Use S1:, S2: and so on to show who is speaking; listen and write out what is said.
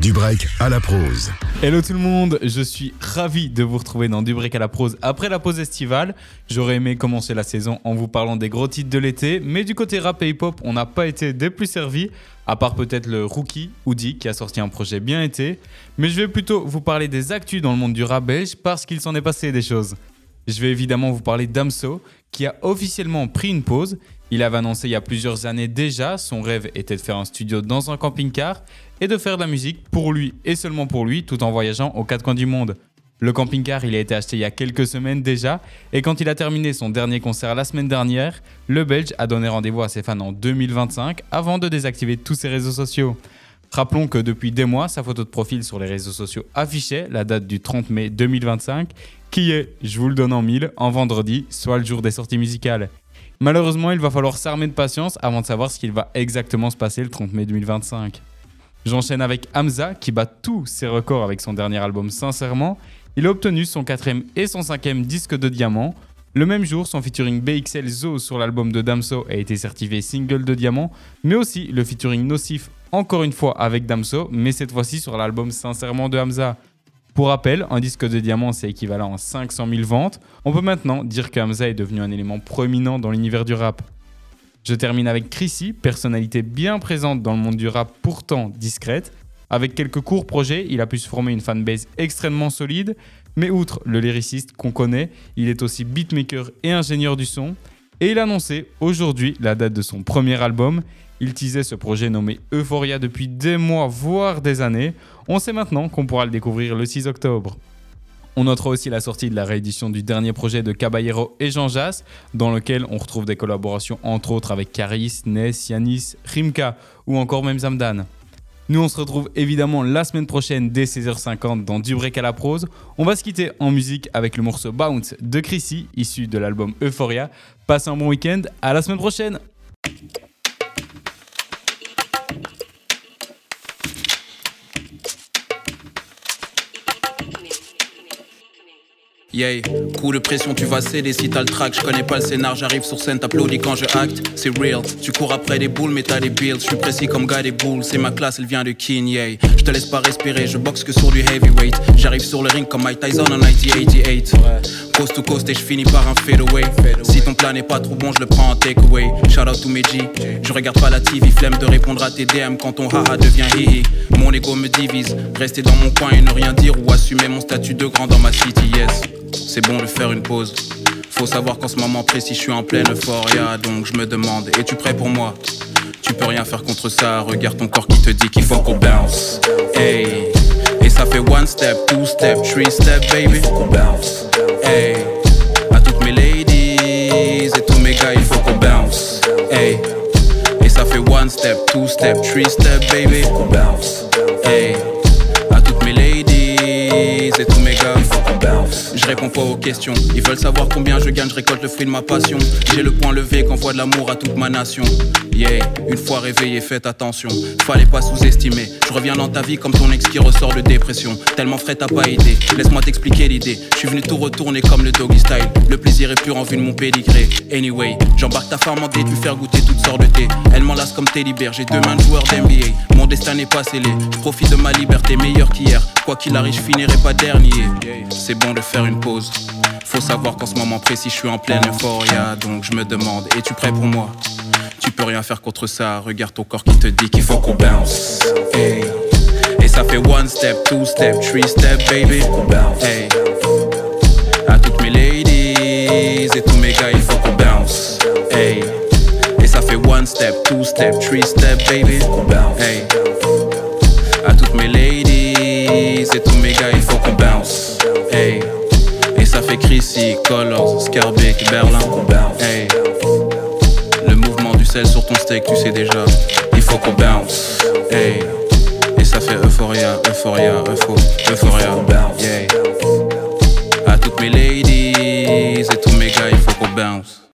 S1: Du break à la prose.
S2: Hello tout le monde, je suis ravi de vous retrouver dans Du break à la prose après la pause estivale. J'aurais aimé commencer la saison en vous parlant des gros titres de l'été, mais du côté rap et hip-hop, on n'a pas été des plus servis, à part peut-être le Rookie, Oudi, qui a sorti un projet bien été. Mais je vais plutôt vous parler des actus dans le monde du rap belge parce qu'il s'en est passé des choses. Je vais évidemment vous parler d'Amso, qui a officiellement pris une pause. Il avait annoncé il y a plusieurs années déjà, son rêve était de faire un studio dans un camping-car et de faire de la musique pour lui et seulement pour lui, tout en voyageant aux quatre coins du monde. Le camping-car, il a été acheté il y a quelques semaines déjà, et quand il a terminé son dernier concert la semaine dernière, le Belge a donné rendez-vous à ses fans en 2025 avant de désactiver tous ses réseaux sociaux. Rappelons que depuis des mois, sa photo de profil sur les réseaux sociaux affichait la date du 30 mai 2025, qui est, je vous le donne en mille, en vendredi, soit le jour des sorties musicales. Malheureusement, il va falloir s'armer de patience avant de savoir ce qu'il va exactement se passer le 30 mai 2025. J'enchaîne avec Hamza qui bat tous ses records avec son dernier album Sincèrement. Il a obtenu son quatrième et son cinquième disque de diamant. Le même jour, son featuring BXL Zo sur l'album de Damso a été certifié single de diamant, mais aussi le featuring Nocif encore une fois avec Damso, mais cette fois-ci sur l'album Sincèrement de Hamza. Pour rappel, un disque de diamant, c'est équivalent à 500 000 ventes. On peut maintenant dire que Hamza est devenu un élément proéminent dans l'univers du rap. Je termine avec Chrissy, personnalité bien présente dans le monde du rap, pourtant discrète. Avec quelques courts projets, il a pu se former une fanbase extrêmement solide, mais outre le lyriciste qu'on connaît, il est aussi beatmaker et ingénieur du son. Et il a annoncé aujourd'hui la date de son premier album. Il teasait ce projet nommé Euphoria depuis des mois, voire des années. On sait maintenant qu'on pourra le découvrir le 6 octobre. On notera aussi la sortie de la réédition du dernier projet de Caballero et Jean Jass, dans lequel on retrouve des collaborations entre autres avec Caris, Ness, Yanis, Rimka ou encore même Zamdan. Nous, on se retrouve évidemment la semaine prochaine dès 16h50 dans Du Break à la prose. On va se quitter en musique avec le morceau Bounce de Chrissy, issu de l'album Euphoria. Passez un bon week-end, à la semaine prochaine!
S3: Coup de pression, tu vas céder si t'as le track. Je connais pas le scénar, j'arrive sur scène, t'applaudis quand je acte. C'est real, tu cours après des boules, mais t'as des builds. Je suis précis comme gars des boules, c'est ma classe, elle vient de King, yeah. Je te laisse pas respirer, je boxe que sur du heavyweight. J'arrive sur le ring comme Mike Tyson en 1988. Coast to coast et je finis par un fadeaway. Si ton plan n'est pas trop bon, je le prends en takeaway. Shout out to Meji, je regarde pas la TV, flemme de répondre à tes DM quand ton haha devient hihi. Mon ego me divise, rester dans mon coin et ne rien dire ou assumer mon statut de grand dans ma city, yes. C'est bon de faire une pause. Faut savoir qu'en ce moment précis, je suis en pleine euphoria. Donc je me demande, es-tu prêt pour moi? Tu peux rien faire contre ça. Regarde ton corps qui te dit qu'il faut qu'on bounce. Hey. Et ça fait one step, two step, three step, baby. bounce. Hey. À toutes mes ladies et tous mes gars, il faut qu'on bounce. Hey. Et ça fait one step, two step, three step, baby. bounce. Hey. Réponds pas aux questions. Ils veulent savoir combien je gagne, je récolte le fruit de ma passion. J'ai le point levé qu'envoie de l'amour à toute ma nation. Yeah, une fois réveillé, faites attention. Fallait pas sous-estimer. Je reviens dans ta vie comme ton ex qui ressort de dépression. Tellement frais, t'as pas été. Laisse-moi t'expliquer l'idée. Je suis venu tout retourner comme le doggy style. Le plaisir est pur en vue de mon pédigré. Anyway, j'embarque ta femme en lui faire goûter toutes sortes de thé. Elle m'enlace comme t'es libère. J'ai deux mains de joueur d'NBA. Mon destin n'est pas scellé. Je profite de ma liberté meilleure qu'hier. Quoi qu'il arrive, je finirai pas dernier. C'est bon de faire Faut savoir qu'en ce moment précis, je suis en pleine euphoria. Donc je me demande, es-tu prêt pour moi? Tu peux rien faire contre ça. Regarde ton corps qui te dit qu'il faut qu'on bounce. Hey. Et ça fait one step, two step, three step, baby. Hey. À toutes mes ladies et tous mes gars, il faut qu'on bounce. Hey. Et ça fait one step, two step, three step, baby. Hey. À toutes mes ladies et tous mes gars, il faut qu'on bounce. Chrissy, Colors, Scarbeck, Berlin. Hey. Le mouvement du sel sur ton steak, tu sais déjà. Il faut qu'on bounce. Et ça fait Euphoria, Euphoria, Eupho, Euphoria. Yeah. À toutes mes ladies et tous mes gars, il faut qu'on bounce.